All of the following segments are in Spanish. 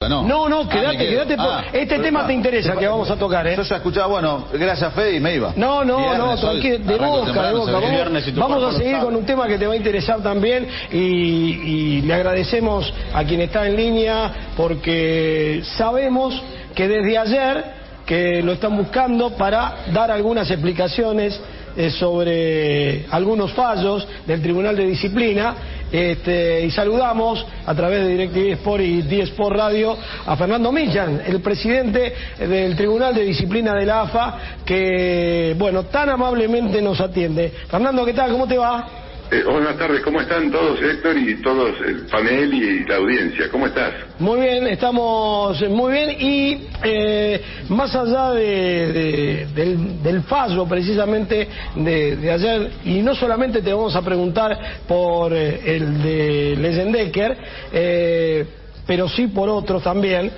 No, no, no quédate, quédate. Ah, este tema te interesa, que vamos a tocar, ¿eh? Yo ya escuchaba, bueno, gracias Fede y me iba. No, no, Viernes, no, tranquilo, de boca, de boca. Vamos, viernes vamos a seguir con un tema que te va a interesar también y, y le agradecemos a quien está en línea porque sabemos que desde ayer que lo están buscando para dar algunas explicaciones eh, sobre algunos fallos del Tribunal de Disciplina este, y saludamos a través de DirecTV Sport y D-Sport Radio a Fernando Millan, el presidente del Tribunal de Disciplina de la AFA, que, bueno, tan amablemente nos atiende. Fernando, ¿qué tal? ¿Cómo te va? Eh, buenas tardes, ¿cómo están todos, Héctor, y todos el panel y la audiencia? ¿Cómo estás? Muy bien, estamos muy bien y eh, más allá de- de- del, fallo precisamente de, de ayer, y no solamente te vamos a preguntar por eh, el de Leyendecker, eh, pero sí por otros también.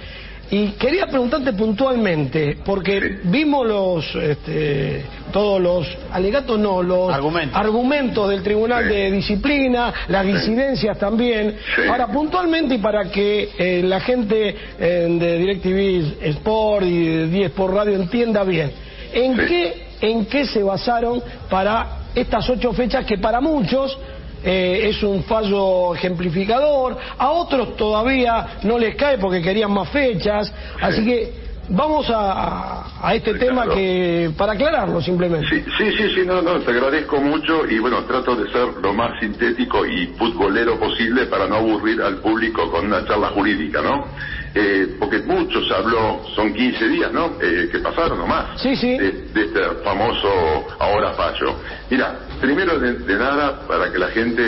Y quería preguntarte puntualmente, porque vimos los, este, todos los alegatos, no, los Argumentos. argumentos del Tribunal Sí. de Disciplina, las disidencias también. Sí. Ahora, puntualmente y para que eh, la gente eh, de DirecTV Sport y de Die Sport Radio entienda bien, ¿en, Sí. qué, ¿en qué se basaron para estas ocho fechas que para muchos eh, es un fallo ejemplificador, a otros todavía no les cae porque querían más fechas, así que vamos a, a este tema que para aclararlo simplemente. Sí, sí, sí, sí, no, no, te agradezco mucho y bueno, trato de ser lo más sintético y futbolero posible para no aburrir al público con una charla jurídica, ¿no? Eh, porque mucho se habló, son 15 días, ¿no? Eh, que pasaron nomás. Sí, sí. De, de este famoso ahora fallo. Mira, primero de, de nada, para que la gente,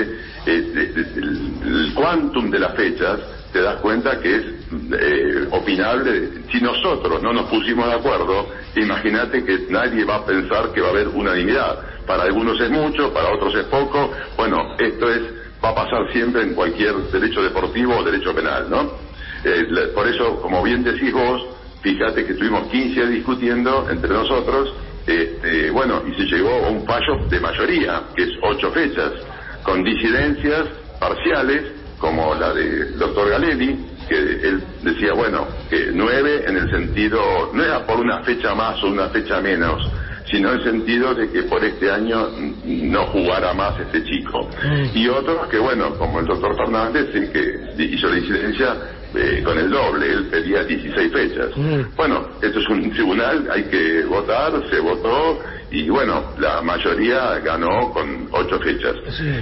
eh, de- de- el, el quantum de las fechas, te das cuenta que es eh, opinable. Si nosotros no nos pusimos de acuerdo, imagínate que nadie va a pensar que va a haber unanimidad. Para algunos es mucho, para otros es poco. Bueno, esto es va a pasar siempre en cualquier derecho deportivo o derecho penal, ¿no? Eh, la- por eso, como bien decís vos, fíjate que estuvimos 15 días discutiendo entre nosotros, este, bueno, y se llegó a un fallo de mayoría, que es ocho fechas, con disidencias parciales, como la del doctor Galelli, que él decía, bueno, que nueve en el sentido, no era por una fecha más o una fecha menos, sino en el sentido de que por este año mm, no jugara más este chico. Y otros que, bueno, como el doctor Fernández, que hizo la incidencia eh, con el doble, él pedía 16 fechas. Bueno, esto es un tribunal, hay que votar, se votó, y bueno, la mayoría ganó con ocho fechas.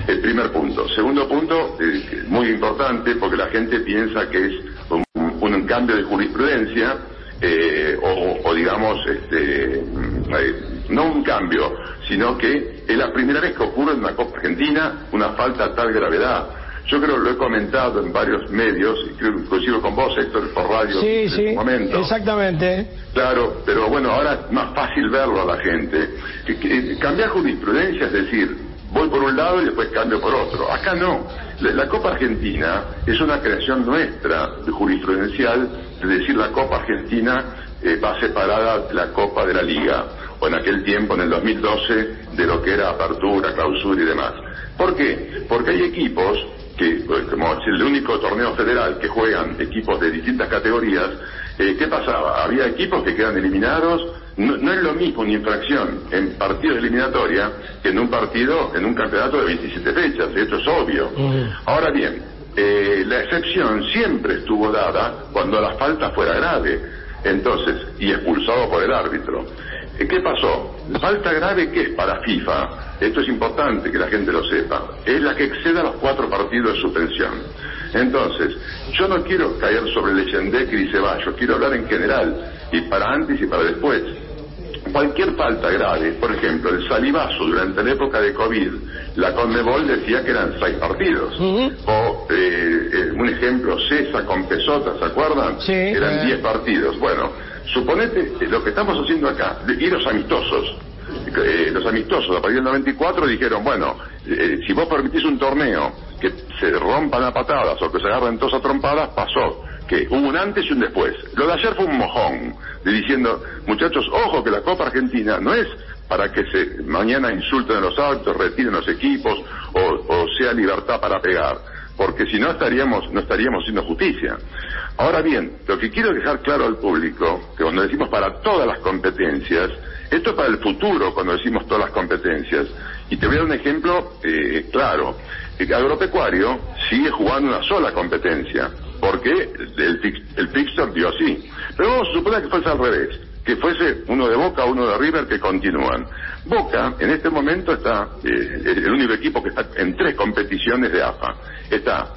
El primer punto. Segundo punto, eh, muy importante, porque la gente piensa que es un, un cambio de jurisprudencia, eh, o, o digamos, este, mm, eh, no un cambio, sino que es la primera vez que ocurre en una Copa Argentina una falta a tal gravedad. Yo creo lo he comentado en varios medios, y creo inclusive con vos, Héctor, por radio Sí, en sí, su momento. exactamente. Claro, pero bueno, ahora es más fácil verlo a la gente. Que- que- cambiar jurisprudencia, es decir, voy por un lado y después cambio por otro. Acá no. La, la Copa Argentina es una creación nuestra de jurisprudencial, es decir, la Copa Argentina eh, va separada de la Copa de la Liga, o en aquel tiempo, en el 2012, de lo que era apertura, clausura y demás. ¿Por qué? Porque hay equipos que, pues, como es el único torneo federal que juegan equipos de distintas categorías, eh, ¿qué pasaba? Había equipos que quedan eliminados, no, no es lo mismo una infracción en partido de eliminatoria que en un partido, en un campeonato de 27 fechas, esto es obvio. Ahora bien, eh, la excepción siempre estuvo dada cuando la falta fuera grave, entonces, y expulsado por el árbitro. ¿Qué pasó? La falta grave que es para FIFA, esto es importante que la gente lo sepa, es la que exceda los cuatro partidos de suspensión. Entonces, yo no quiero caer sobre Lechendecker y Ceballos, quiero hablar en general, y para antes y para después. cualquier falta grave, por ejemplo, el salivazo durante la época de COVID, la Conmebol decía que eran seis partidos. O eh, eh, un ejemplo, Cesa con Pesota, ¿se acuerdan? Sí. Eran Eh. diez partidos. Bueno, suponete eh, lo que estamos haciendo acá, y los amistosos. Eh, los amistosos a partir del 94 dijeron, bueno, eh, si vos permitís un torneo que se rompan a patadas o que se agarren todos a trompadas, pasó que hubo un antes y un después. Lo de ayer fue un mojón, de diciendo, muchachos, ojo que la Copa Argentina no es para que se mañana insulten a los árbitros, retiren los equipos o, o sea libertad para pegar, porque si no estaríamos no estaríamos haciendo justicia. Ahora bien, lo que quiero dejar claro al público, que cuando decimos para todas las competencias, esto es para el futuro cuando decimos todas las competencias. Y te voy a dar un ejemplo eh, claro. Agropecuario sigue jugando una sola competencia, porque el, el dio así. Pero vamos a suponer que fuese al revés, que fuese uno de Boca, uno de River que continúan. Boca en este momento está, eh, el único equipo que está en tres competiciones de AFA. Está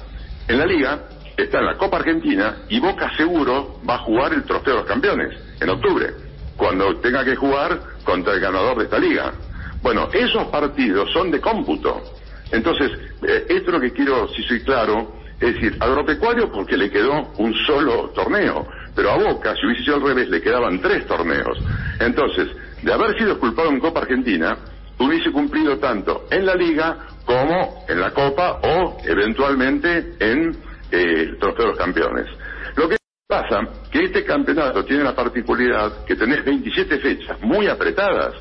en la Liga, está en la Copa Argentina y Boca seguro va a jugar el Trofeo de los Campeones en octubre, cuando tenga que jugar contra el ganador de esta liga. Bueno, esos partidos son de cómputo. Entonces, eh, esto es lo que quiero, si soy claro, es decir, agropecuario porque le quedó un solo torneo, pero a Boca, si hubiese sido al revés, le quedaban tres torneos. Entonces, de haber sido culpado en Copa Argentina, hubiese cumplido tanto en la Liga como en la Copa o eventualmente en el Trofeo de los Campeones. Lo que pasa que este campeonato tiene la particularidad que tenés 27 fechas muy apretadas.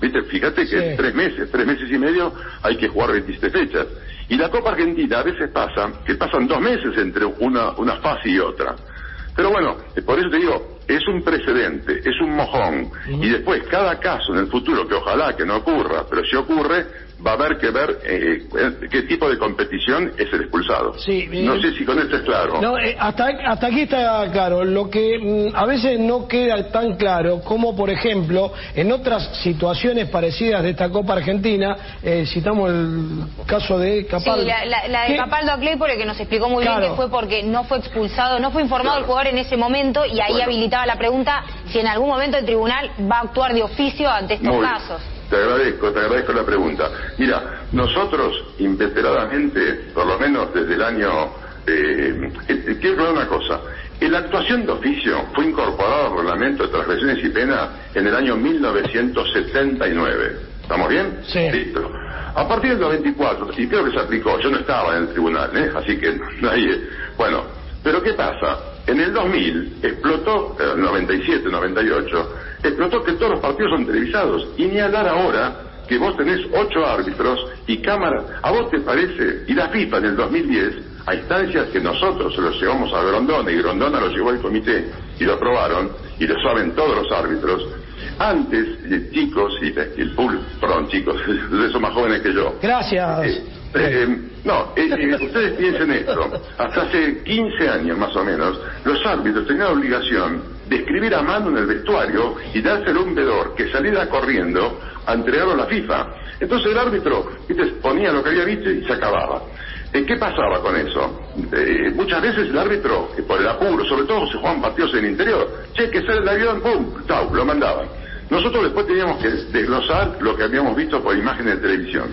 Viste, fíjate que Sí. en tres meses, tres meses y medio hay que jugar 27 fechas. Y la Copa Argentina a veces pasa que pasan dos meses entre una, una fase y otra. Pero bueno, eh, por eso te digo, es un precedente, es un mojón. Y después, cada caso en el futuro, que ojalá que no ocurra, pero si ocurre, va a haber que ver eh, qué tipo de competición es el expulsado. Sí, no eh, sé si con esto es claro. No, eh, hasta, hasta aquí está claro. Lo que mm, a veces no queda tan claro, como por ejemplo, en otras situaciones parecidas de esta Copa Argentina, eh, citamos el caso de Capaldo. Sí, la, la- la de que- Capaldo a Claypole que nos explicó muy Claro. bien que fue porque no fue expulsado, no fue informado Claro. el jugador en ese momento y ahí Bueno. habilitaba la pregunta si en algún momento el tribunal va a actuar de oficio ante estos Muy bien. Te agradezco, te agradezco la pregunta. Mira, nosotros inveteradamente, por lo menos desde el año... Eh, eh, quiero aclarar una cosa. La actuación de oficio fue incorporada al reglamento de transgresiones y pena en el año 1979. ¿Estamos bien? Sí. Listo. A partir del 94, y creo que se aplicó, yo no estaba en el tribunal, ¿eh? así que nadie... Bueno, pero ¿qué pasa? En el 2000 explotó, eh, 97, 98, explotó que todos los partidos son televisados. Y ni hablar ahora que vos tenés ocho árbitros y cámaras. ¿A vos te parece? Y la FIFA en el 2010, a instancias que nosotros se los llevamos a Grondona y Grondona lo llevó al comité y lo aprobaron, y lo saben todos los árbitros, antes, eh, chicos, y el público, perdón chicos, ustedes son más jóvenes que yo, Gracias. eh, eh, no, eh, eh, ustedes piensen esto. Hasta hace 15 años más o menos, los árbitros tenían la obligación de escribir a mano en el vestuario y dárselo a un vedor que saliera corriendo a entregarlo a la FIFA. Entonces el árbitro ¿viste? ponía lo que había visto y se acababa. Eh, ¿Qué pasaba con eso? Eh, muchas veces el árbitro, por el apuro, sobre todo se jugaban partidos en el interior, che, que sale el avión, ¡pum! ¡Chau! Lo mandaban. Nosotros después teníamos que desglosar lo que habíamos visto por imágenes de televisión.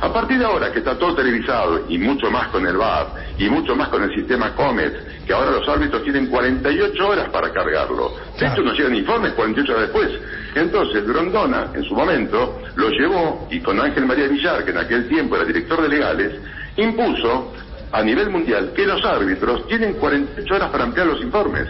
A partir de ahora que está todo televisado y mucho más con el VAR y mucho más con el sistema Comet, que ahora los árbitros tienen 48 horas para cargarlo. De hecho nos llegan informes 48 horas después. Entonces Grondona en su momento lo llevó y con Ángel María Villar, que en aquel tiempo era director de legales, impuso a nivel mundial que los árbitros tienen 48 horas para ampliar los informes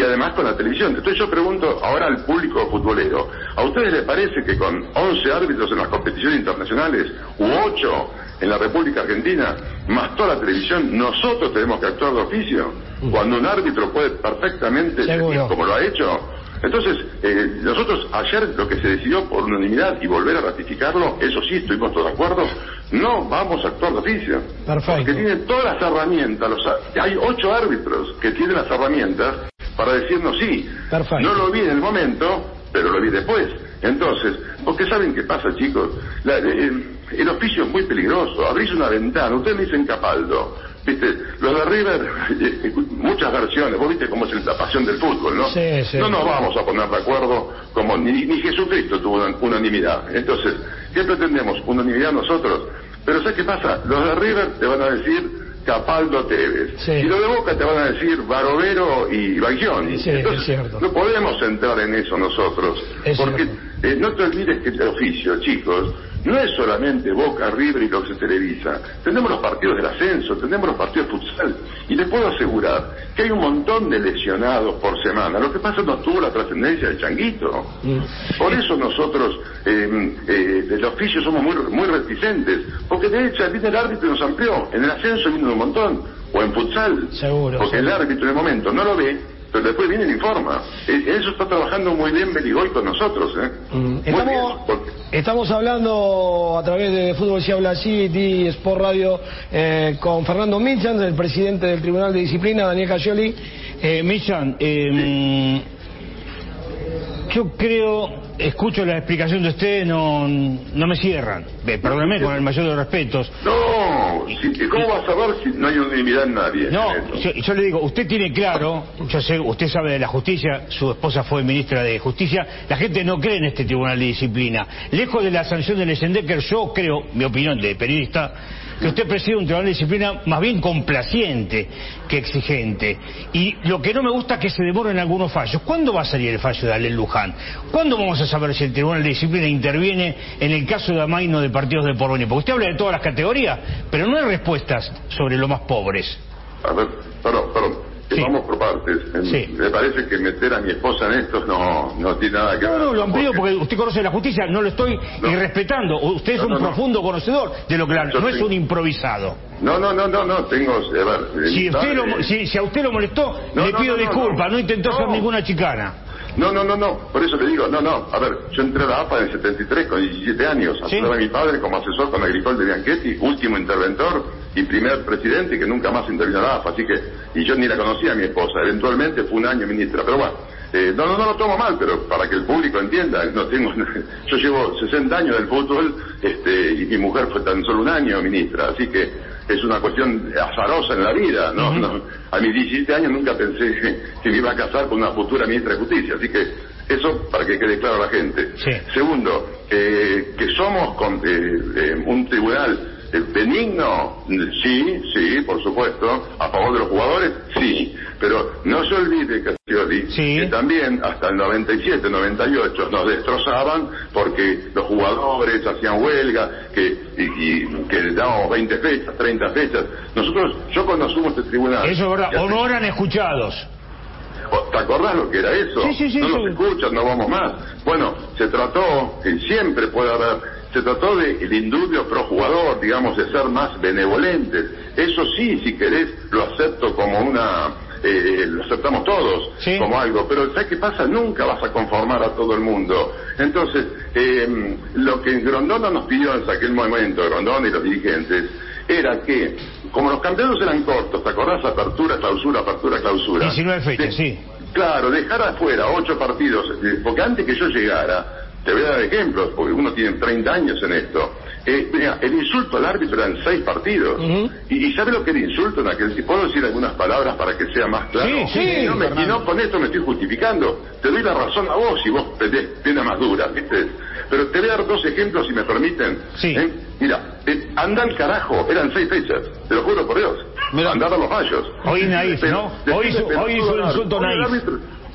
y además con la televisión. Entonces yo pregunto ahora al público futbolero, ¿a ustedes les parece que con 11 árbitros en las competiciones internacionales u 8 en la República Argentina, más toda la televisión, nosotros tenemos que actuar de oficio? Cuando un árbitro puede perfectamente, Seguro. como lo ha hecho. Entonces, eh, nosotros ayer lo que se decidió por unanimidad y volver a ratificarlo, eso sí, estuvimos todos de acuerdo, no vamos a actuar de oficio. Perfecto. Porque tienen todas las herramientas, los hay ocho árbitros que tienen las herramientas para decirnos sí. Perfecto. No lo vi en el momento, pero lo vi después. Entonces, porque saben qué pasa, chicos, La- eh, el oficio es muy peligroso. Abrís una ventana, ustedes me dicen Capaldo. viste, los de River, eh, muchas versiones, vos viste cómo es la pasión del fútbol, ¿no? Sí, sí. No nos vamos a poner de acuerdo como ni, ni Jesucristo tuvo una- unanimidad. Entonces, ¿qué pretendemos? Unanimidad nosotros. Pero ¿sabes qué pasa? Los de River te van a decir Capaldo Tevez. Sí. Y los de Boca te van a decir Barovero y Baglioni. Sí, es cierto. no podemos entrar en eso nosotros. Es porque cierto. Eh, no te olvides que el oficio, chicos, no es solamente Boca, River y lo que se televisa. Tenemos los partidos del ascenso, tenemos los partidos de futsal. Y les puedo asegurar que hay un montón de lesionados por semana. Lo que pasa no tuvo la trascendencia del changuito. Por eso nosotros, eh, eh, del oficio, somos muy, muy reticentes. Porque de hecho, viene el árbitro y nos amplió. En el ascenso vino un montón. O en futsal. Seguro, Porque el árbitro en el momento no lo ve, pero después viene y informa. Eh, Eso está trabajando muy bien Beligoy con nosotros, ¿eh? Mm, Estamos, bien, porque- estamos hablando a través de Fútbol Si Habla Así y Sport Radio eh, con Fernando Milchan, el presidente del Tribunal de Disciplina, Daniel Cayoli. Eh, Michan, eh, yo creo, escucho la explicación de usted, no, no me cierran. Perdóneme con el mayor de los respetos. No, si- ¿cómo vas a ver si no hay unanimidad en nadie? No, en yo, yo le digo, usted tiene claro, yo sé, usted sabe de la justicia, su esposa fue ministra de justicia, la gente no cree en este tribunal de disciplina. Lejos de la sanción de Lesendecker, yo creo, mi opinión de periodista, que usted preside un tribunal de disciplina más bien complaciente que exigente. Y lo que no me gusta es que se demoren algunos fallos. ¿Cuándo va a salir el fallo de Alel Luján? ¿Cuándo vamos a saber si el tribunal de disciplina interviene en el caso de Amaino de partidos de porvenir? Porque usted habla de todas las categorías, pero no hay respuestas sobre los más pobres. A ver, perdón, perdón. Sí. Vamos por partes. Sí. Me parece que meter a mi esposa en esto no, no tiene nada que No, ver. no, lo amplío porque usted conoce la justicia, no lo estoy No. irrespetando. Usted es No, un no, no. profundo conocedor de lo que la- no es un improvisado. No, no, no, no, no, tengo... A ver, eh, Si, usted lo- dale. si, si a usted lo molestó, No, le no, pido no, no, disculpas, no, no. intentó ser No. ninguna chicana. No, no, no, no, por eso le digo, no, no, a ver, yo entré a la AFA en el 73 con 17 años, Sí. a mi padre como asesor con Agricol de Bianchetti, último interventor y primer presidente que nunca más intervino en la AFA, así que, y yo ni la conocía a mi esposa, eventualmente fue un año ministra, pero bueno, eh, no, no, no lo tomo mal, pero para que el público entienda, no tengo, yo llevo 60 años del fútbol, este, y mi mujer fue tan solo un año ministra, así que es una cuestión azarosa en la vida, ¿no? No, a mis 17 años nunca pensé que, me iba a casar con una futura ministra de Justicia, así que eso para que quede claro a la gente. Sí. Segundo, eh, que somos con, eh, eh, un tribunal benigno, sí, sí, por supuesto, a favor de los jugadores, sí, pero no se olvide, Castioli, Sí. que también hasta el 97, 98 nos destrozaban porque los jugadores hacían huelga, que, y, y que dábamos 20 fechas, 30 fechas. Nosotros, yo cuando asumo este tribunal... Eso es verdad, ya o sé- no eran escuchados. ¿Te acordás lo que era eso? Sí, sí, sí, no sí. nos escuchan, no vamos más. Bueno, se trató, que siempre puede haber, se trató de el indulto pro jugador, digamos, de ser más benevolentes. Eso sí, si querés, lo acepto como una, eh, lo aceptamos todos Sí. como algo, pero ¿sabes qué pasa? Nunca vas a conformar a todo el mundo. Entonces, eh, lo que Grondona nos pidió en aquel momento, Grondona y los dirigentes, era que, como los campeonatos eran cortos, ¿te acordás? Apertura, clausura, apertura, clausura. 19 fechas, sí. Claro, dejar afuera ocho partidos, eh, porque antes que yo llegara, te voy a dar ejemplos, porque uno tiene 30 años en esto. Eh, mira, el insulto al árbitro eran seis partidos. Y, y ¿sabe lo que era insulto en aquel tiempo? ¿Puedo decir algunas palabras para que sea más claro? Sí, sí, y no, me- y no con esto me estoy justificando. Te doy la razón a vos si vos tenés pena más dura, ¿viste? Pero te voy a dar dos ejemplos, si me permiten. Sí. ¿Eh? Mira, eh, al carajo, eran seis fechas, te lo juro por Dios. Mira. Andar a los fallos. Hoy naif, Pero- ¿no? Hoy hizo- hoy hizo insulto naif.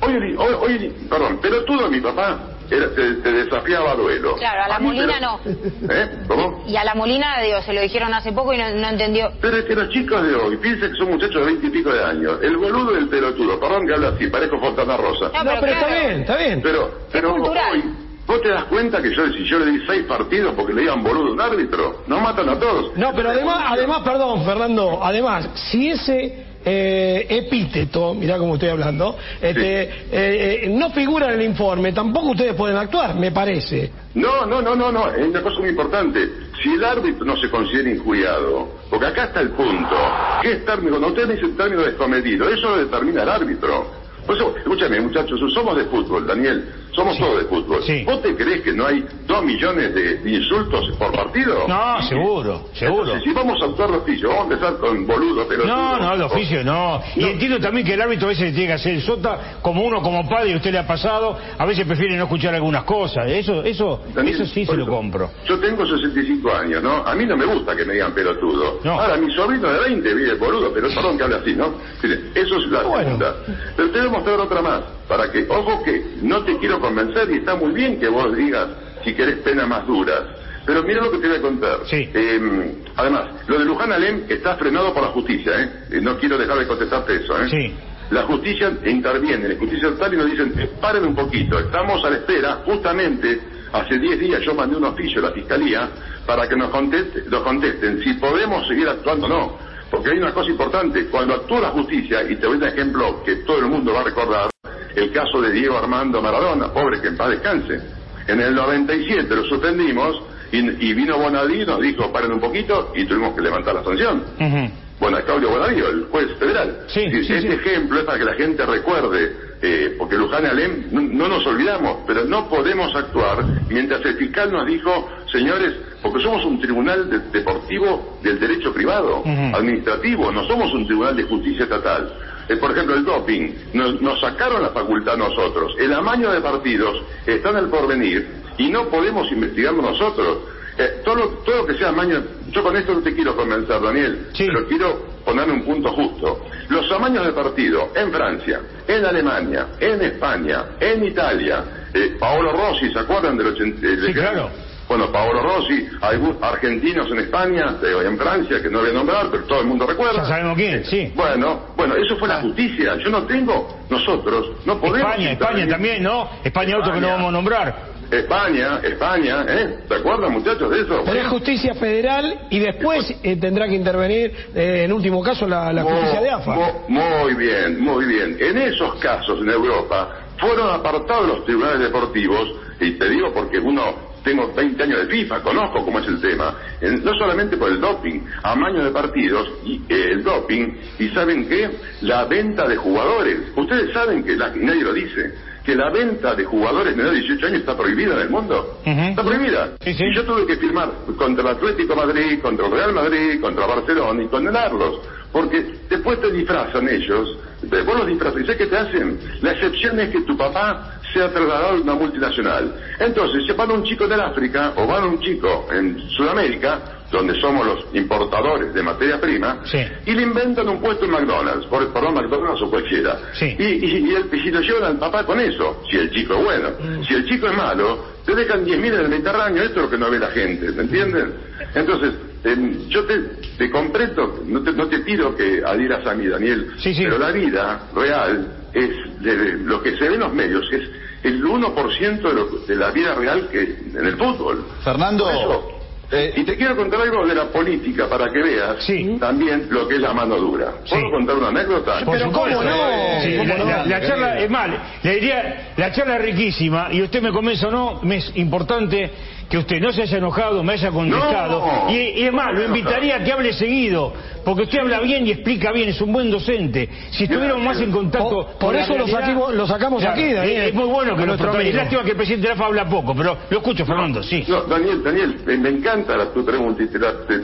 Hoy, hoy, hoy- perdón, pelotudo mi papá era, te, te desafiaba a duelo. Claro, a la Molina pero- no. ¿Eh? ¿Cómo? Y a la Molina, digo, se lo dijeron hace poco y no, no entendió. Pero es que los chicos de hoy piensan que son muchachos de veinte y pico de años. El boludo y el pelotudo, perdón que habla así, parezco Fontana Rosa. No, No, pero pero está bien, está bien. Pero, pero cultural. hoy, ¿vos te das cuenta que yo, si yo le di seis partidos porque le digan boludo a un árbitro, nos matan a todos? No, pero además, además, perdón, Fernando, además, si ese eh, epíteto, mirá cómo estoy hablando, este, eh, eh, no figura en el informe, tampoco ustedes pueden actuar, me parece. No, no, no, no, no, es una cosa muy importante. Si el árbitro no se considera injuriado, porque acá está el punto, ¿qué es término? Cuando usted dice término descomedido, eso lo determina el árbitro. Por eso, escúchame, muchachos, somos de fútbol, Daniel, somos todos de fútbol. Sí. ¿Vos te crees que no hay dos millones de insultos por partido? No, seguro, seguro. Entonces, si vamos a actuar de oficio, vamos a empezar con boludo, pero... No, no, de oficio no. Y No. entiendo también que el árbitro a veces tiene que hacer el sota, como uno como padre, y usted le ha pasado, a veces prefiere no escuchar algunas cosas. Eso, eso, Daniel, eso sí se lo compro. Yo tengo 65 años, ¿no? A mí no me gusta que me digan pelotudo. No. Ahora, mi sobrino de 20 vive boludo, pero perdón que hable así, ¿no? Mire, eso es la Bueno. segunda. Pero te voy a mostrar otra más, para que, ojo que no te quiero convencer y está muy bien que vos digas si querés penas más duras. Pero mira lo que te voy a contar. Sí. Eh, además, lo de Luján Alem está frenado por la justicia, ¿eh? Eh, No quiero dejar de contestarte eso, ¿eh? Sí. La justicia interviene, la justicia estatal y nos dicen, eh, paren un poquito, estamos a la espera, justamente hace 10 días yo mandé un oficio a la fiscalía para que nos, conteste- nos contesten si podemos seguir actuando o no. Porque hay una cosa importante, cuando actúa la justicia, y te doy un ejemplo que todo el mundo va a recordar, el caso de Diego Armando Maradona, pobre que en paz descanse. En el 97 lo suspendimos y, y vino Bonadí y nos dijo, paren un poquito y tuvimos que levantar la sanción. Ujú. Bueno, Claudio Bonadío, el juez federal. Sí, Y sí, este sí. ejemplo es para que la gente recuerde, eh, porque Luján y Alem no, no nos olvidamos, pero no podemos actuar mientras el fiscal nos dijo, señores, porque somos un tribunal de- deportivo del derecho privado, administrativo, no somos un tribunal de justicia estatal. Eh, por ejemplo, el doping, nos, nos sacaron la facultad nosotros. El amaño de partidos está en el porvenir y no podemos investigarlo nosotros. Eh, todo, lo, todo lo que sea amaño, yo con esto no te quiero convencer, Daniel, Sí. pero quiero ponerle un punto justo. Los amaños de partido en Francia, en Alemania, en España, en Italia, eh, Paolo Rossi, ¿se acuerdan del 80? Sí, claro. Bueno, Paolo Rossi, algunos argentinos en España, eh, en Francia, que no voy a nombrar, pero todo el mundo recuerda. Ya sabemos quién, sí. Bueno, bueno, eso fue la justicia. Yo no tengo, nosotros, no podemos... España, España también, ¿no? España otro que no vamos a nombrar. España, España, ¿eh? ¿Se acuerdan, muchachos, de eso? Pero es justicia federal y después eh, tendrá que intervenir, eh, en último caso, la, la justicia de AFA. Mu- Muy bien, muy bien. En esos casos en Europa fueron apartados los tribunales deportivos, y te digo porque uno, tengo 20 años de FIFA, conozco cómo es el tema, En- no solamente por el doping, amaño de partidos y eh, el doping, y ¿saben qué? La venta de jugadores. Ustedes saben que la- y nadie lo dice que la venta de jugadores menores de 18 años está prohibida en el mundo. Está prohibida. Sí, sí. Y yo tuve que firmar contra el Atlético Madrid, contra el Real Madrid, contra Barcelona y condenarlos. Porque después te disfrazan ellos, vos los disfrazas, ¿y sabes qué te hacen? La excepción es que tu papá sea trasladado a una multinacional. Entonces, se van a un chico del África o van a un chico en Sudamérica, donde somos los importadores de materia prima, Sí. y le inventan un puesto en McDonald's, por, perdón, McDonald's o cualquiera. Sí. Y, y, y el- y si lo llevan al papá con eso, si el chico es bueno. Si el chico es malo, te dejan 10.000 en el Mediterráneo, esto es lo que no ve la gente, ¿me entienden? Entonces, em, yo te, te comprendo, no te, no te pido que adhieras a mí, Daniel, sí. pero la vida real es de, de lo que se ve en los medios, es el 1% de, lo- de la vida real que en el fútbol. Fernando, eso, eh, y te quiero contar algo de la política para que veas Sí. también lo que es la mano dura. ¿Puedo Sí. contar una anécdota? Por Pero supuesto. ¿cómo no? Sí, ¿Cómo la, no? la- la Querido. charla es mal. Le diría, la charla es riquísima y usted me convence o no, me es importante que usted no se haya enojado, me haya contestado. No. y, y es más, lo invitaría a que hable seguido, porque usted habla bien y explica bien, es un buen docente. Si estuviéramos más en contacto. Por- eso lo realidad- saquimos- lo sacamos aquí, Daniel. Es, es muy bueno que nuestro Es lástima que el presidente Rafa habla poco, pero lo escucho, Fernando, sí. No, Daniel, Daniel, me, me encanta la, tu pregunta.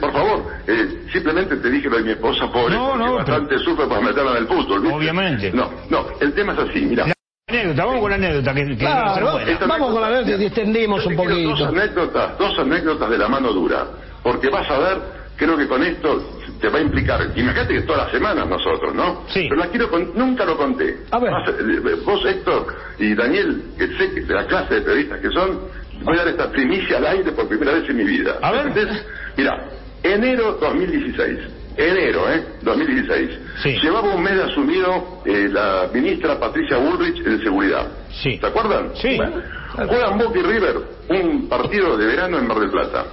por favor, eh, simplemente te dije lo de mi esposa pobre, No, no, bastante sufre para meterla en el fútbol. ¿viste? Obviamente. No, no, el tema es así, mira. Anécdota, vamos con la anécdota, que, que Claro, Vamos con la anécdota- y extendemos Yo un poquito. Dos anécdotas, dos anécdotas de la mano dura, porque vas a ver, creo que con esto te va a implicar. Imagínate que todas las semanas nosotros, ¿no? Sí. Pero la quiero con, nunca lo conté. A ver. Vas eh, vos, Héctor, y Daniel, que sé que de la clase de periodistas que son, voy a dar esta primicia al aire por primera vez en mi vida. A ver. ¿Entendés? Mira, enero 2016. Enero, ¿eh? 2016. Sí. Llevaba un mes asumido eh, la ministra Patricia Bullrich en seguridad. Sí. ¿Se acuerdan? Sí. Bueno, juegan Boca y River un partido de verano en Mar del Plata.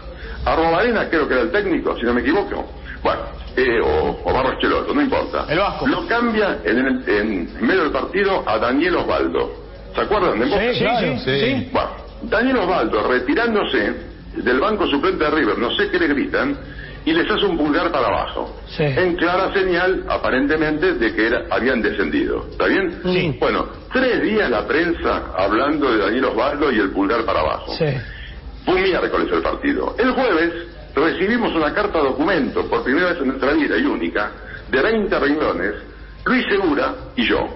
Arrobarena creo que era el técnico, si no me equivoco. Bueno, eh, o, o Barros Cheloto, no importa. El Vasco. Lo cambia en, el- en medio del partido a Daniel Osvaldo. ¿Se acuerdan de Boca? Sí, claro. Sí. Bueno, Daniel Osvaldo retirándose del banco suplente de River, no sé qué le gritan, y les hace un pulgar para abajo. Sí. En clara señal, aparentemente, de que era- habían descendido. ¿Está bien? Sí. Bueno, tres días la prensa hablando de Daniel Osvaldo y el pulgar para abajo. Sí. Fue un miércoles el partido. El jueves recibimos una carta documento, por primera vez en nuestra vida y única, de 20 renglones, Luis Segura y yo,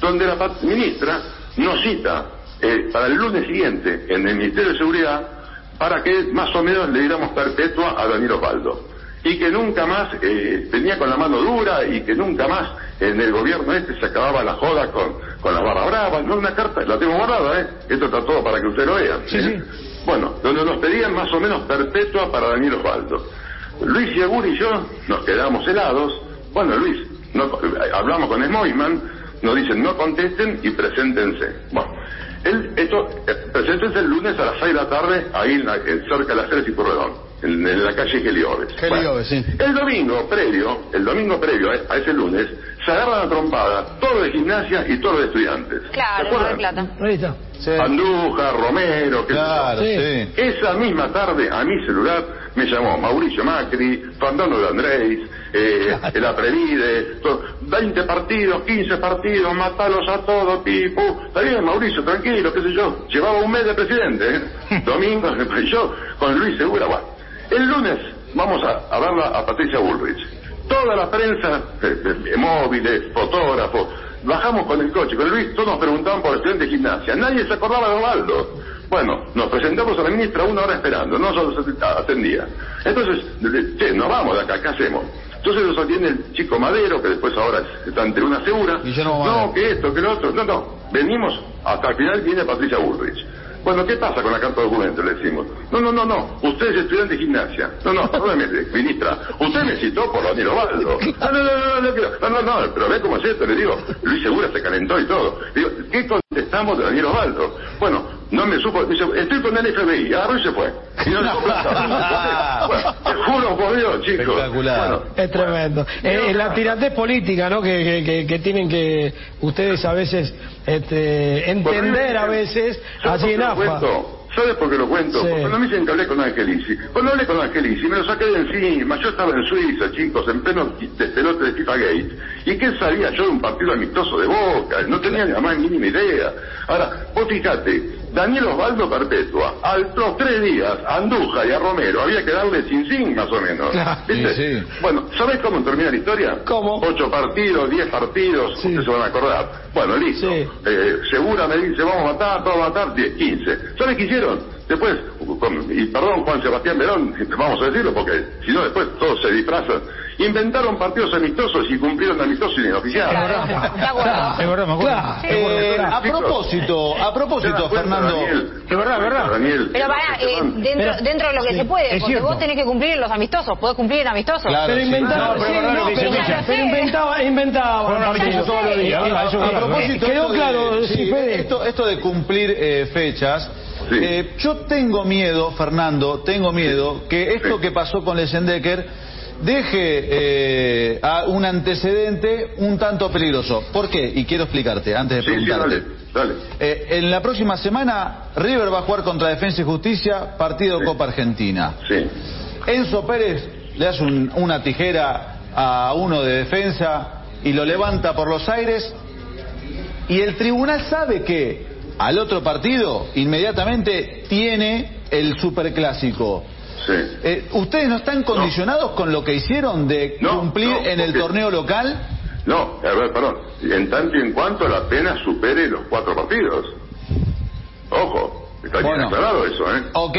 donde la ministra nos cita eh, para el lunes siguiente en el Ministerio de Seguridad para que más o menos le diéramos perpetua a Daniel Osvaldo. Y que nunca más eh, venía con la mano dura y que nunca más en el gobierno este se acababa la joda con, con la barra brava. No, una carta, la tengo guardada, ¿eh? Esto está todo para que usted lo vea. Sí, ¿eh? sí. Bueno, donde nos pedían más o menos perpetua para Daniel Osvaldo. Luis Yagur y yo nos quedamos helados. Bueno, Luis, no- eh, hablamos con Smoyman, nos dicen no contesten y preséntense. Bueno, él, esto, eh, preséntense el lunes a las 6 de la tarde, ahí en la- en cerca de las 3 y Porredón, en, en la calle Gelioves. Gelioves, sí. El domingo previo, el domingo previo a, ese lunes, se agarran a trompada todo de gimnasia y todo de estudiantes. ¿Se Claro, acuerdan? de plata. Ahí está. Sí. Andújar, Romero, qué sé yo. Claro, Sí. sí. Esa misma tarde a mi celular me llamó Mauricio Macri, Fernando de Andrés, eh, el Aprevide, to- 20 partidos, 15 partidos, matalos a todos, pipu. Está bien, Mauricio, tranquilo, qué sé yo. Llevaba un mes de presidente, ¿eh? Domingo, y yo con Luis Segura. Bueno, el lunes vamos a, a verla a Patricia Bullrich. Toda la prensa, eh, móviles, fotógrafos, bajamos con el coche, con Luis, todos nos preguntaban por el estudiante de gimnasia. Nadie se acordaba de Osvaldo. Bueno, nos presentamos a la ministra una hora esperando, no se atendía. Entonces, che, nos vamos de acá, ¿qué hacemos? Entonces nos atiende el chico Madero, que después ahora está ante una segura. Guillermo Madero. No, que esto, que lo otro. No, no, venimos, hasta el final viene Patricia Bullrich. Bueno, ¿qué pasa con la carta de documento? Le decimos. No, no, no, no. Usted es estudiante de gimnasia. No, no, perdóneme, ministra. Usted me citó por Daniel Ovaldo. No, no, no, no, no, no, no, no, pero ve cómo es esto. Le digo, Luis Segura se calentó y todo. Le digo, ¿qué contestamos de Daniel Osvaldo? Bueno, no me supo. Dice, estoy con el FBI. Agarró y se fue. Y no le nada. Bueno, te juro por Dios, chicos. Espectacular. Bueno, Es tremendo. Eh, la tiratez política, ¿no? Que, que- que- que tienen que ustedes a veces este, entender a veces ¿Sabes así en AFA. cuento? ¿Sabes por qué lo cuento? Sí. Porque cuando me dicen que hablé con Angelici, cuando hablé con Angelici me lo saqué de encima, yo estaba en Suiza, chicos, en pleno despelote de FIFA Gate. ¿Y qué sabía yo de un partido amistoso de Boca? No tenía ni la más mínima idea. Ahora, vos fíjate, Daniel Osvaldo Perpetua, a los tres días, a y a Romero, había que darle sin sin más o menos. Claro. ¿Viste? Sí, sí. Bueno, ¿sabés cómo termina la historia? ¿Cómo? Ocho partidos, diez partidos, Sí. ustedes se van a acordar. Bueno, listo. Eh, segura me dice, vamos a matar, vamos a matar, 10, 15. ¿Sabes qué hicieron? Después, y perdón Juan Sebastián Verón, vamos a decirlo porque si no después todos se disfrazan. Inventaron partidos amistosos y cumplieron amistosos inoficiales. Claro, de acuerdo. Es verdad, me acuerdo. Claro. Eh, a propósito, a ¿te das propósito, Fernando. Daniel? Es verdad, es verdad. Daniel, Pero pará, eh, dentro, Pero- dentro de lo que sí, se puede, porque cierto. vos tenés que cumplir los amistosos, podés cumplir en amistosos. Claro. Pero sí. inventaba, No, pero inventaba, inventaba. Todos los días, a propósito, Quedó esto de- claro, esto de cumplir eh, fechas, Sí. eh, yo tengo miedo, Fernando, tengo miedo que esto Sí. que pasó con Lesendecker deje eh, a un antecedente un tanto peligroso. ¿Por qué? Y quiero explicarte antes de Sí, sí, preguntarte. dale, dale. Eh, en la próxima semana, River va a jugar contra Defensa y Justicia, partido Sí. Copa Argentina. Sí. Enzo Pérez le hace un- una tijera a uno de defensa y lo levanta por los aires y el tribunal sabe que al otro partido inmediatamente tiene el superclásico. Sí. Eh, ¿Ustedes no están condicionados con lo que hicieron de No, cumplir no, en el torneo local? No, a ver, perdón. En tanto y en cuanto la pena supere los cuatro partidos. Ojo, está bien Bueno. aclarado eso, ¿eh? Ok,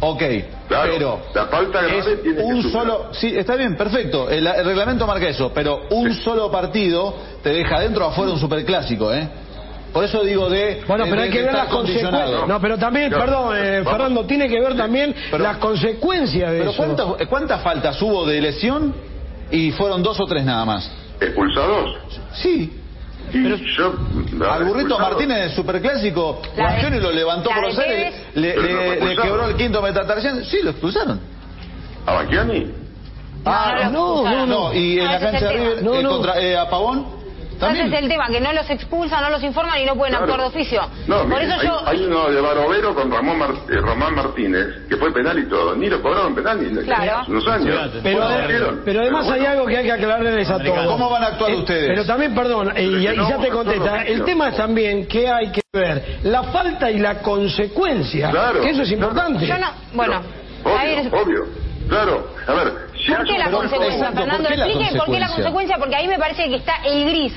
ok. Claro, pero la falta grave es tiene que un superar. solo, sí, está bien, perfecto. El, el reglamento marca eso, pero un Sí. solo partido te deja dentro o afuera un superclásico, ¿eh? Por eso digo de Bueno, pero de- hay que ver las consecuencias. No, pero también, Claro. perdón, eh. Fernando, tiene que ver también Pero- las consecuencias de Pero eso. ¿cuántas, ¿cuántas faltas hubo de lesión? Y fueron dos o tres nada más. ¿Expulsados? Sí. Y yo... Al burrito. Martínez en el superclásico, Guanchoni lo levantó por los aires, le, Pero le- le quebró el quinto metatarsiano. Sí, lo expulsaron. ¿A Banchiani? No, no, no, no, No, y en No, la cancha de. River No, eh, no. contra eh, a Pavón también. Ese es el tema, que no los expulsan, no los informan y no pueden Claro. actuar de oficio. No, Por mire, eso hay, yo... hay uno de Barovero con Ramón Mar- eh, Román Martínez, que fue penal y todo. Ni lo cobraron penal ni Claro. hace unos años. Pero, pero además Pero hay algo que hay que aclararles a todos. ¿Cómo van a actuar Eh, ustedes? Pero también, perdón, eh, y, ya te contesta, el tema es también que hay que ver la falta y la consecuencia, Claro, que eso es claro. importante. Yo no... Bueno, Obvio, obvio. Claro. A ver, ¿Por qué la consecuencia, Fernando? ¿por qué la Explique por qué la consecuencia? consecuencia, porque ahí me parece que está el gris.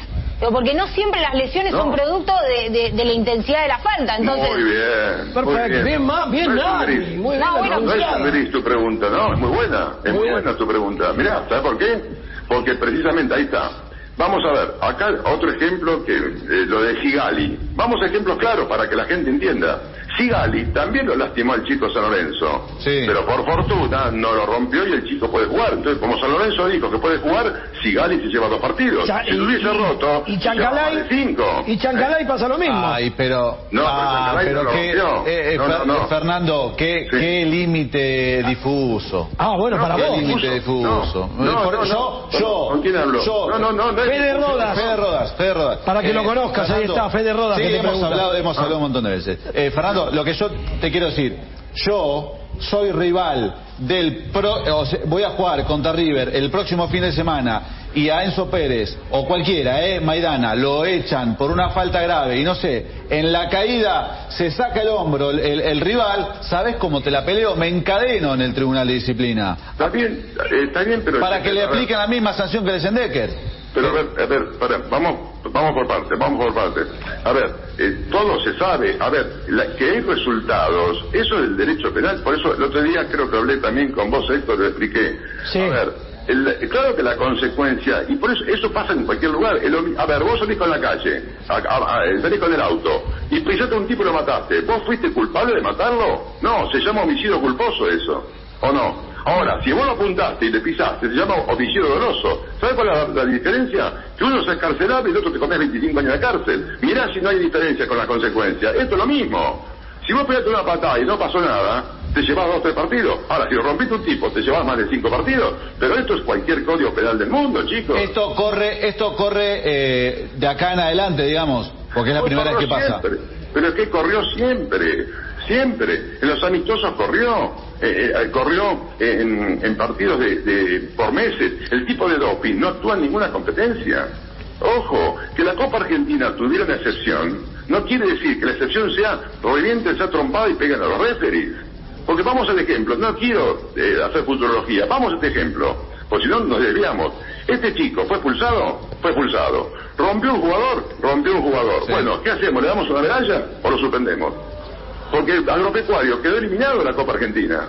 Porque no siempre las lesiones No. son producto de, de- de la intensidad de la falta. Entonces, Muy bien. Perfecto, muy bien. bien, ma- bien, no muy bien No, bueno, No es tu pregunta, no, es muy buena. Es Muy buena tu pregunta. Mirá, ¿sabes por qué? Porque precisamente ahí está. Vamos a ver, acá otro ejemplo que eh, lo de Sigali. Vamos a ejemplos claros para que la gente entienda. Sigali también lo lastimó al chico San Lorenzo. Sí. Pero por fortuna no lo rompió y el chico puede jugar. Entonces, como San Lorenzo dijo que puede jugar, Sigali se lleva dos partidos. Cha- si lo hubiese roto, y Chancalay, cinco. y Chancalay pasa lo mismo. Ay, pero, No, pero ah, no qué, eh, eh, No, no, Fer- no. Fernando, qué, Sí. qué límite difuso. ah, bueno, para qué vos. límite difuso. No, no, Por- no, yo, no. yo, ¿Con quién hablo? yo- No, no, no, Fede. Rodas. Fede Rodas, Fede Rodas. Para que lo conozcas, ahí está, Fede Rodas, Sí, hemos pregunta. hablado, hemos hablado un montón de veces. Eh, Lo que yo te quiero decir, yo soy rival del pro, o sea, voy a jugar contra River el próximo fin de semana y a Enzo Pérez o cualquiera, eh, Maidana, lo echan por una falta grave y no sé, en la caída se saca el hombro el, el- el rival, ¿sabes cómo te la peleo? Me encadeno en el Tribunal de Disciplina. Está bien, está bien, pero... Para que le apliquen la misma sanción que de Sendecker. Pero a ver, a ver, para, vamos, vamos por partes, vamos por partes. A ver, eh, todo se sabe. A ver, la- que hay resultados, eso es el derecho penal. Por eso el otro día creo que hablé también con vos, Héctor, lo expliqué. Sí. A ver, el- claro que la consecuencia, y por eso eso pasa en cualquier lugar. El a ver, vos salís con la calle, a- a- a- salís con el auto, y pisaste a un tipo y lo mataste. ¿Vos fuiste culpable de matarlo? No, se llama homicidio culposo eso. ¿O no? Ahora, si vos lo apuntaste y le pisaste, se llama homicidio doloso. ¿Sabes cuál es la, la diferencia? Que uno es escarcelable y el otro te comes 25 años de cárcel. Mirá si no hay diferencia con la consecuencia. Esto es lo mismo. Si vos pegaste una patada y no pasó nada, te llevas dos o tres partidos. Ahora, si lo rompiste un tipo, te llevas más de cinco partidos. Pero esto es cualquier código penal del mundo, chicos. Esto corre, esto corre eh, de acá en adelante, digamos, porque es la primera vez que pasa. Pero es que corrió siempre, siempre. En los amistosos corrió, eh, eh, corrió en, en partidos de, de- por meses. El tipo de doping no actúa en ninguna competencia. Ojo, que la Copa Argentina tuviera una excepción, no quiere decir que la excepción sea revienten, sea trompada y peguen a los referees. Porque vamos al ejemplo, no quiero eh, hacer futurología, vamos a este ejemplo, porque si no nos desviamos. Este chico fue expulsado, fue expulsado. Rompió un jugador, rompió un jugador. Sí. Bueno, ¿qué hacemos? ¿Le damos una medalla o lo suspendemos? Porque el agropecuario quedó eliminado de la Copa Argentina.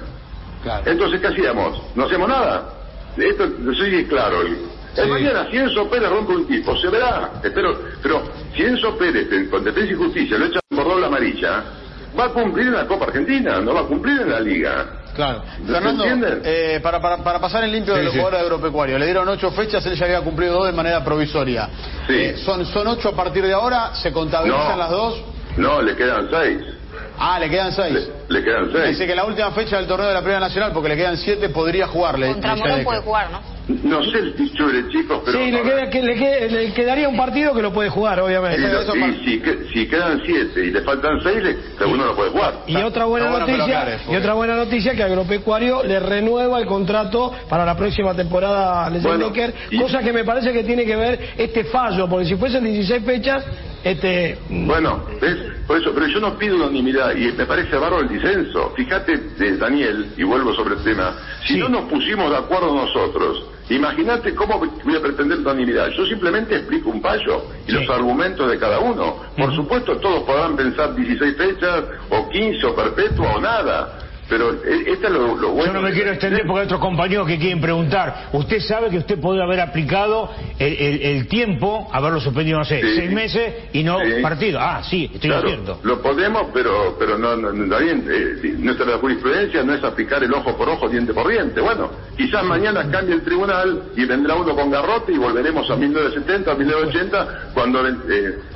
Claro. Entonces, ¿qué hacíamos? ¿No hacemos nada? Esto sigue claro. El, el Sí. mañana, si Enzo Pérez rompe un tipo, se verá. Espero, pero si Enzo Pérez, en- con Defensa y Justicia, lo echan por doble amarilla, va a cumplir en la Copa Argentina, no va a cumplir en la Liga. Claro. ¿Se Fernando, eh, para, para, para pasar en limpio Sí, de los sí. jugadores agropecuarios, le dieron ocho fechas, él ya había cumplido dos de manera provisoria. Sí. Eh, son, son ocho a partir de ahora, se contabilizan No. las dos. No, le quedan seis. Ah, le quedan seis. Le, le quedan seis. Dice que la última fecha del torneo de la Primera Nacional, porque le quedan siete, podría jugarle. contra Morón puede jugar, ¿no? No sé el dicho de chicos, pero... Sí, le, queda- que- le queda- le quedaría un partido que lo puede jugar, Y, obviamente. lo- y para- si, que- si quedan siete y le faltan seis, le, uno no puede jugar. Y otra buena bueno lo noticia, aclares, y otra buena noticia que Agropecuario le renueva el contrato para la próxima temporada a Bueno, y- cosa que me parece que tiene que ver este fallo, porque si fuesen 16 fechas, este mm, Bueno, ¿ves? Por eso, pero yo no pido unanimidad y me parece bárbaro el disenso. Fíjate, de Daniel, y vuelvo sobre el tema, si Sí. no nos pusimos de acuerdo nosotros, imagínate cómo voy a pretender unanimidad. Yo simplemente explico un payo y Sí. los argumentos de cada uno. Por supuesto, todos podrán pensar 16 fechas, o 15, o perpetua, o nada. Pero eh, este es lo, lo bueno. Yo no me quiero extender porque hay otros compañeros que quieren preguntar. Usted sabe que usted podría haber aplicado el, el- el tiempo, haberlo suspendido, no sé, Sí. seis meses y no Sí. partido. Ah, sí, estoy Claro, cierto. lo podemos, pero pero no, no, no, bien, eh, nuestra jurisprudencia no es aplicar el ojo por ojo, diente por diente. Bueno, quizás mañana cambie el tribunal y vendrá uno con garrote y volveremos a 1970, a 1980, cuando eh,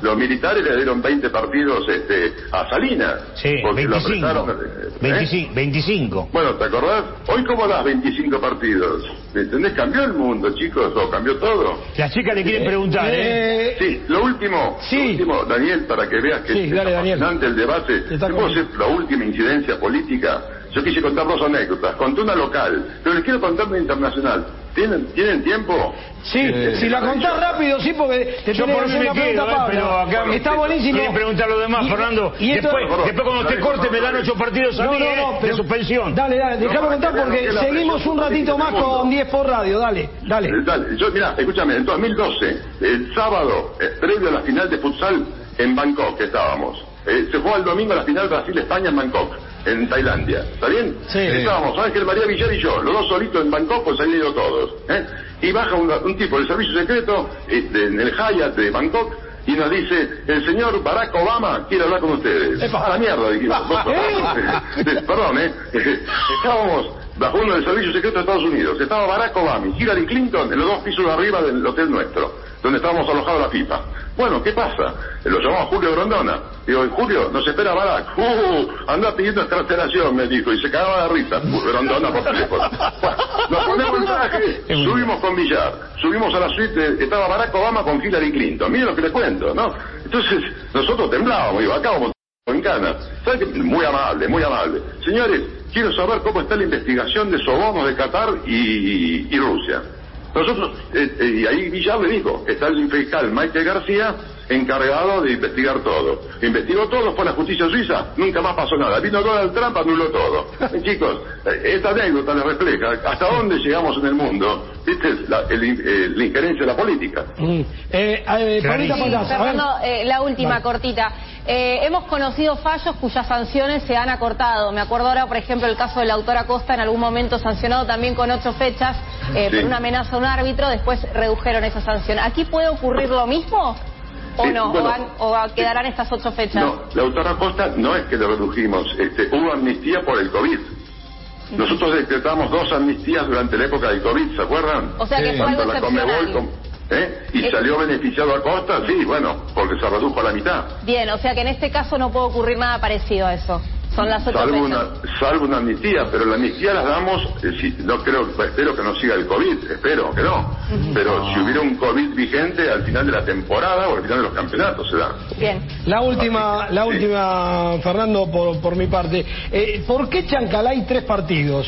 los militares le dieron 20 partidos este, a Salinas. Sí, porque lo 25. apretaron, eh, ¿eh? 25, 25. Bueno, ¿te acordás? Hoy cómo das 25 partidos. ¿Me entendés? Cambió el mundo, chicos, o cambió todo. Las chicas le quieren preguntar, ¿eh? Eh, Sí, lo último, Sí. lo último, Daniel, para que veas que Sí, es dale, el debate. Te está ¿Te puedo comiendo. hacer la última incidencia política? Yo quise contar dos anécdotas. Conté una local, pero les quiero contar una internacional. ¿Tienen, ¿tienen tiempo? Sí, Eh, si la contás rápido, sí, porque te Yo por que mí hacer me una quedo, pregunta, eh, pero acá Está buenísimo. quieren preguntar lo demás, Y- Fernando. y esto- después, después cuando te dale, corte me dan ocho partidos a No, mí, no, eh, no, de pero- suspensión. Dale, dale, déjame contar porque seguimos un ratito más con 10 por radio, dale, dale. Eh, Dale, yo, mira, escúchame, en 2012, el sábado, eh, previo a la final de futsal, en Bangkok que estábamos. Eh, se jugó el domingo la final Brasil-España en Bangkok, en Tailandia. ¿Está bien? Sí. Estábamos Ángel María Villar y yo, los dos solitos en Bangkok, pues han ido todos. ¿eh? Y baja un, un tipo del servicio secreto eh, de- en el Hyatt de Bangkok y nos dice, el señor Barack Obama quiere hablar con ustedes. Epa. A la mierda, dijimos. Perdón, ¿eh? Estábamos bajo uno del servicio secreto de Estados Unidos. Estaba Barack Obama y Hillary Clinton en los dos pisos de arriba del hotel nuestro, donde estábamos alojados la pipa. Bueno, ¿qué pasa? Lo llamamos Julio Grondona. Digo, Julio, nos espera Barack. Uh, anda pidiendo excarcelación, me dijo, y se cagaba de risa. Grondona por teléfono. Bueno, nos ponemos en traje, subimos con Villar, subimos a la suite, estaba Barack Obama con Hillary Clinton. Miren lo que les cuento, ¿no? Entonces, nosotros temblábamos, digo, acá vamos en cana. ¿Sabe qué? Muy amable, muy amable. Señores, quiero saber cómo está la investigación de sobornos de Qatar y, y Rusia. Nosotros, eh, eh, y ahí Villar le dijo, está el fiscal Michael García encargado de investigar todo. Investigó todo, fue a la justicia suiza, nunca más pasó nada. Vino Donald Trump, anuló todo. Eh, chicos, eh, esta anécdota les refleja hasta dónde llegamos en el mundo, ¿viste? La, el- eh, la injerencia de la política. Mm. Eh, eh, Sí. Fernando, eh, la última Vale. cortita. Eh, hemos conocido fallos cuyas sanciones se han acortado. Me acuerdo ahora, por ejemplo, el caso del autor Acosta, en algún momento sancionado también con ocho fechas eh, Sí. por una amenaza a un árbitro, después redujeron esa sanción. ¿Aquí puede ocurrir lo mismo? ¿O Sí, no? bueno, ¿O, van- o va- quedarán estas ocho fechas? No, la autora Costa no es que lo redujimos, este, hubo amnistía por el COVID. Nosotros decretamos dos amnistías durante la época del COVID, ¿se acuerdan? O sea que fue Tanto algo la como- ¿eh? ¿Y Eh. salió beneficiado a Costa? Sí, bueno, porque se redujo a la mitad. Bien, o sea que en este caso no puede ocurrir nada parecido a eso. Son las ocho Salvo una, salvo una amnistía, pero la amnistía las damos, eh, si, no creo, espero que no siga el COVID, espero que no. Pero si hubiera un COVID vigente al final de la temporada o al final de los campeonatos se da. Bien. La última, la Sí. última, Fernando, por, por mi parte. Eh, ¿Por qué Chancalay tres partidos?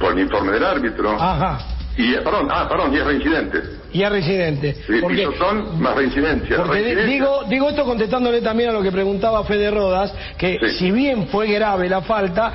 Por el informe del árbitro. Ajá. Y, eh, perdón, ah, perdón, y es reincidente. Y es residente. Sí, Porque- pisotón más reincidencia. Porque Reincidencia. digo, digo esto contestándole también a lo que preguntaba Fede Rodas, que Sí. si bien fue grave la falta,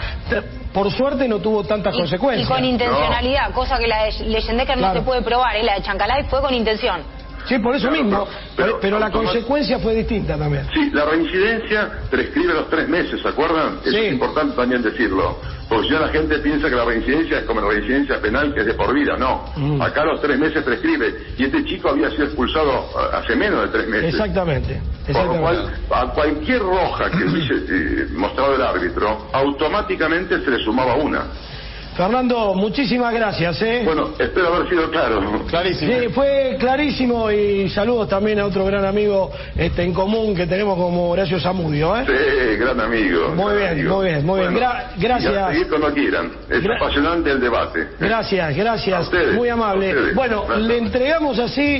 por suerte no tuvo tantas Y, consecuencias. y con intencionalidad, cosa que la de Leyendecker Claro. no se puede probar, ¿eh? la de Chancalay fue con intención. Sí, por eso Claro, mismo. pero- Pero, la consecuencia fue distinta también. Sí, la reincidencia prescribe los tres meses, ¿se acuerdan? Eso Sí. es importante también decirlo. Porque si no la gente piensa que la reincidencia es como la reincidencia penal que es de por vida. No. Mm. Acá los tres meses prescribe. Y este chico había sido expulsado eh, hace menos de tres meses. Exactamente. Por lo cual, a cualquier roja que hubiese eh, mostrado el árbitro, automáticamente se le sumaba una. Fernando, muchísimas gracias. ¿eh? Bueno, espero haber sido claro. Clarísimo. Sí, fue clarísimo y saludos también a otro gran amigo este, en común que tenemos como Horacio Zamudio. ¿eh? Sí, gran amigo. Muy gran bien, amigo. muy bien, muy bien. Gra- gracias. y a seguir cuando quieran. Es Gra- apasionante el debate. Gracias, A gracias. ustedes, Muy a amable. ustedes. Bueno, Gracias. le entregamos así